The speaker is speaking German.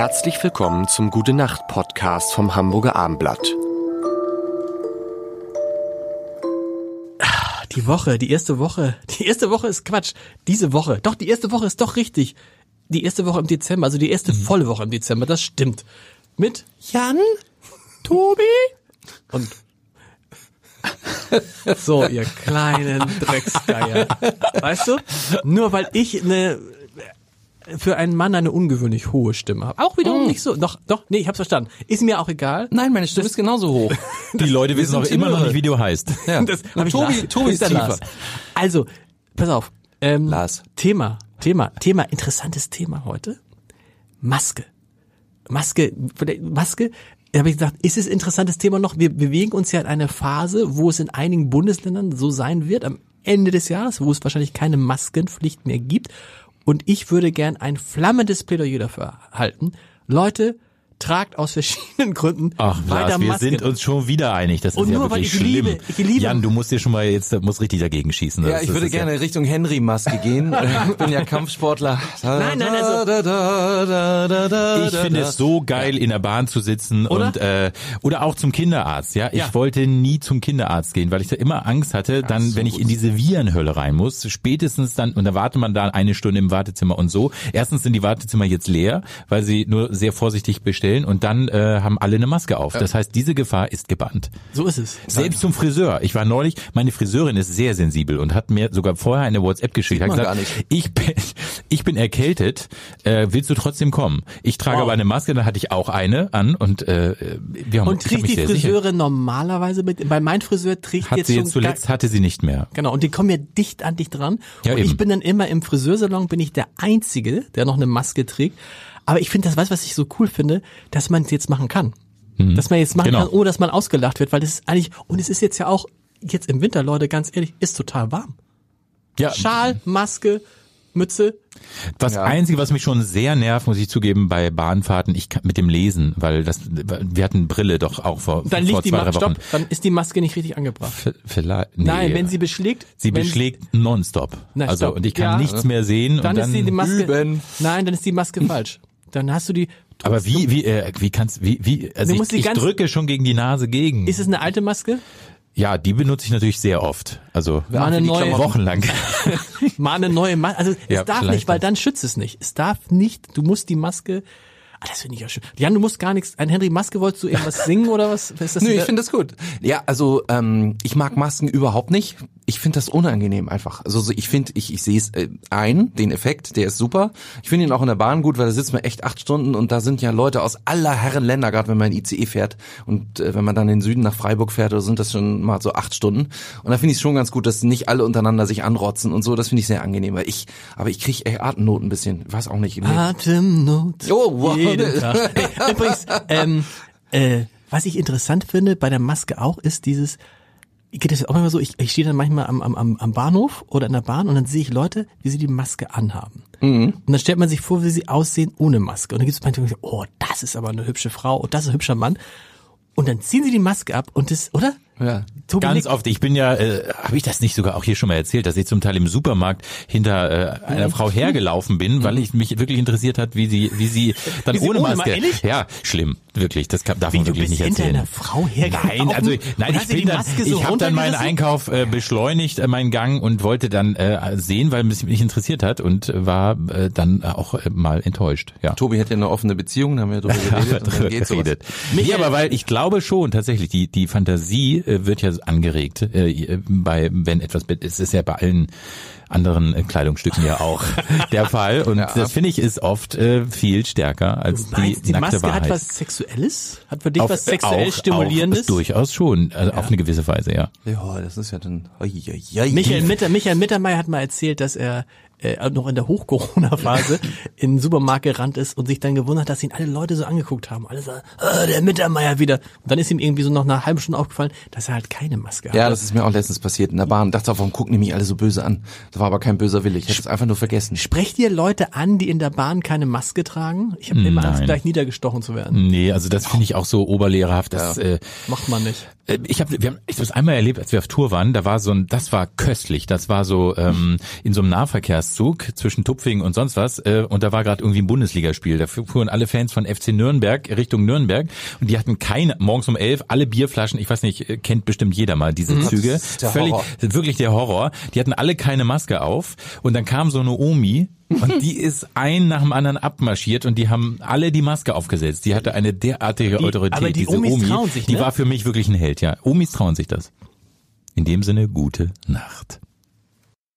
Herzlich willkommen zum Gute Nacht Podcast vom Hamburger Armblatt. Die Woche, die erste Woche, die erste Woche ist Quatsch. Diese Woche, doch, die erste Woche ist doch richtig. Die erste Woche im Dezember, also die erste volle Woche im Dezember, das stimmt. Mit Jan, Tobi und so, ihr kleinen Drecksgeier. Weißt du? Nur weil ich eine für einen Mann eine ungewöhnlich hohe Stimme habe. Auch wiederum nicht so. Doch, doch, nee, ich hab's verstanden. Ist mir auch egal. Nein, meine Stimme ist genauso hoch. Die Leute wissen auch immer noch nicht, wie du heißt. Ja. Das Tobi, Tobi ist tiefer. Lars. Also, pass auf. Ähm, Lars. Thema, Thema, Thema, interessantes Thema heute. Maske. Maske, Maske, da habe ich gesagt, ist es ein interessantes Thema noch? Wir bewegen uns ja in einer Phase, wo es in einigen Bundesländern so sein wird, am Ende des Jahres, wo es wahrscheinlich keine Maskenpflicht mehr gibt. Und ich würde gern ein flammendes Plädoyer dafür halten. Leute, tragt aus verschiedenen Gründen Ach, weiter Lars, wir Masken. sind uns schon wieder einig. Das Und ist ja nur weil wirklich ich schlimm. liebe- ich liebe- Jan, du musst dir schon mal jetzt, musst richtig dagegen schießen. Ja, Das- ich das würde ist gerne Richtung Henry-Maske gehen. Ich bin ja Kampfsportler. Nein, nein, also- Da, da, da, da, da, Ich finde es so geil, in der Bahn zu sitzen Oder? und äh, oder auch zum Kinderarzt. Ja, ich Ja. wollte nie zum Kinderarzt gehen, weil ich da immer Angst hatte, dann, wenn ich in diese Virenhölle rein muss, spätestens dann und da wartet man da eine Stunde im Wartezimmer und so. Erstens sind die Wartezimmer jetzt leer, weil sie nur sehr vorsichtig bestellen und dann äh, haben alle eine Maske auf. Das heißt, diese Gefahr ist gebannt. So ist es. Selbst zum Friseur. Ich war neulich, meine Friseurin ist sehr sensibel und hat mir sogar vorher eine WhatsApp geschickt. Hat gesagt, ich bin, ich bin erkältet, äh, willst du trotzdem kommen? Ich trage Wow. aber eine Maske, dann hatte ich auch eine an und äh, wir haben Und ich trägt die sehr sicher. Normalerweise mit? Bei meinem Friseur trägt Hat jetzt sie jetzt zuletzt, hatte sie nicht mehr. Genau, und die kommen ja dicht an dich dran. Ja, und ich eben. bin dann immer im Friseursalon, bin ich der Einzige, der noch eine Maske trägt. Aber ich finde das, weißt was ich so cool finde, dass man es jetzt machen kann. Dass man jetzt machen Genau. kann, ohne dass man ausgelacht wird, weil das ist eigentlich, und es ist jetzt ja auch, jetzt im Winter, Leute, ganz ehrlich, ist total warm. Ja, Schal, Maske, Mütze. Das Ja. Einzige, was mich schon sehr nervt, muss ich zugeben, bei Bahnfahrten, ich kann, mit dem Lesen, weil das, wir hatten Brille doch auch vor, Dann vor liegt die zwei, drei Maske, Wochen. stopp, dann ist die Maske nicht richtig angebracht. V- Vielleicht, nee. Nein, wenn sie beschlägt. Sie beschlägt nonstop. Na, also, stopp. und ich kann Ja. nichts mehr sehen. Dann, und dann ist die, die Maske. üben. Nein, dann ist die Maske falsch. Dann hast du die. Aber wie, wie, äh, wie kannst, wie, wie, also Du ich, musst die ich drücke schon gegen die Nase gegen. Ist es eine alte Maske? ja, die benutze ich natürlich sehr oft. Also, Mal eine neue. Wochenlang. Mal eine neue Maske. Also es Ja, darf vielleicht nicht, weil dann schützt es nicht. Es darf nicht, du musst die Maske. Ah, das finde ich ja schön. Jan, du musst gar nichts. Ein Henry Maske, wolltest du irgendwas singen oder was? was ist das Nö, ich finde das gut. Ja, also ähm, ich mag Masken überhaupt nicht. Ich finde das unangenehm einfach. Also so, ich finde, ich, ich sehe es äh, ein, den Effekt, der ist super. Ich finde ihn auch in der Bahn gut, weil da sitzt man echt acht Stunden und da sind ja Leute aus aller Herren Länder, gerade wenn man in ICE fährt und äh, wenn man dann in den Süden nach Freiburg fährt, da sind das schon mal so acht Stunden. Und da finde ich es schon ganz gut, dass nicht alle untereinander sich anrotzen und so. Das finde ich sehr angenehm. Weil ich, aber ich kriege echt Atemnot ein bisschen. Ich weiß auch nicht. Nee. Atemnot. Oh, wow. Jeden Tag. Übrigens, ähm, äh, was ich interessant finde bei der Maske auch, ist dieses, geht das auch manchmal so, ich, ich stehe dann manchmal am, am, am Bahnhof oder in der Bahn und dann sehe ich Leute, wie sie die Maske anhaben. Und dann stellt man sich vor, wie sie aussehen ohne Maske. Und dann gibt es manchmal, die sagen, oh, das ist aber eine hübsche Frau und das ist ein hübscher Mann. Und dann ziehen sie die Maske ab und das, oder? Ja. Tobi Ganz nickt. oft. Ich bin ja, äh, habe ich das nicht sogar auch hier schon mal erzählt, dass ich zum Teil im Supermarkt hinter äh, einer Mhm. Frau hergelaufen bin, weil ich mich wirklich interessiert hat, wie sie, wie sie dann Wie sie ohne ohne Maske. Ma- ehrlich? Ja, schlimm, wirklich. Das kann, darf Wie, man du wirklich bist nicht hinter erzählen. einer Frau hergelaufen Nein, also nein, ich bin dann, so ich habe dann meinen? Einkauf äh, beschleunigt, äh, meinen Gang und wollte dann äh, sehen, weil mich interessiert hat und war äh, dann auch äh, mal enttäuscht. Ja. Tobi hat ja eine offene Beziehung, da haben wir drüber geredet. und dann geht's sowas. geredet. Nee, aber weil ich glaube schon tatsächlich, die, die Fantasie wird ja angeregt, äh, bei, wenn etwas, es ist ja bei allen anderen äh, Kleidungsstücken ja auch der Fall und das finde ich ist oft äh, viel stärker als Du meinst, die, die nackte Maske Wahrheit. hat was Sexuelles? Hat für dich Auf- was sexuell auch, Stimulierendes? Auch, durchaus schon, also auf eine gewisse Weise, ja. Ja, das ist ja dann. Oi, oi, oi. Michael, Mitter, Michael Mittermeier hat mal erzählt, dass er äh, noch in der Hoch-Corona-Phase in den Supermarkt gerannt ist und sich dann gewundert, dass ihn alle Leute so angeguckt haben. Alle sagen, ah, der Mittermeier wieder. Und dann ist ihm irgendwie so nach einer halben Stunde aufgefallen, dass er halt keine Maske hat. Ja, das ist mir auch letztens passiert in der Bahn. Dachte auch, warum gucken die mich alle so böse an? War aber kein böser Wille. Ich hätte es einfach nur vergessen. Sprecht ihr Leute an, die in der Bahn keine Maske tragen? Ich habe immer Angst, Nein. gleich niedergestochen zu werden. Nee, also das finde ich auch so oberlehrerhaft. Das, äh, Macht man nicht. Äh, Ich habe, wir haben, ich habe das einmal erlebt, als wir auf Tour waren. Da war so ein, das war köstlich. Das war so ähm, in so einem Nahverkehrszug zwischen Tupfingen und sonst was. Äh, und da war gerade irgendwie ein Bundesligaspiel. Da fuhren alle Fans von FC Nürnberg Richtung Nürnberg und die hatten keine morgens um elf alle Bierflaschen. Ich weiß nicht, äh, kennt bestimmt jeder mal diese Züge. ist der Völlig, Horror. wirklich der Horror. Die hatten alle keine Maske auf und dann kam so eine Omi. Und die ist ein nach dem anderen abmarschiert und die haben alle die Maske aufgesetzt. Die hatte eine derartige Die- Autorität. aber die diese Omis Omi, trauen sich, die ne? war für mich wirklich ein Held, ja. Omis trauen sich das. In dem Sinne, gute Nacht.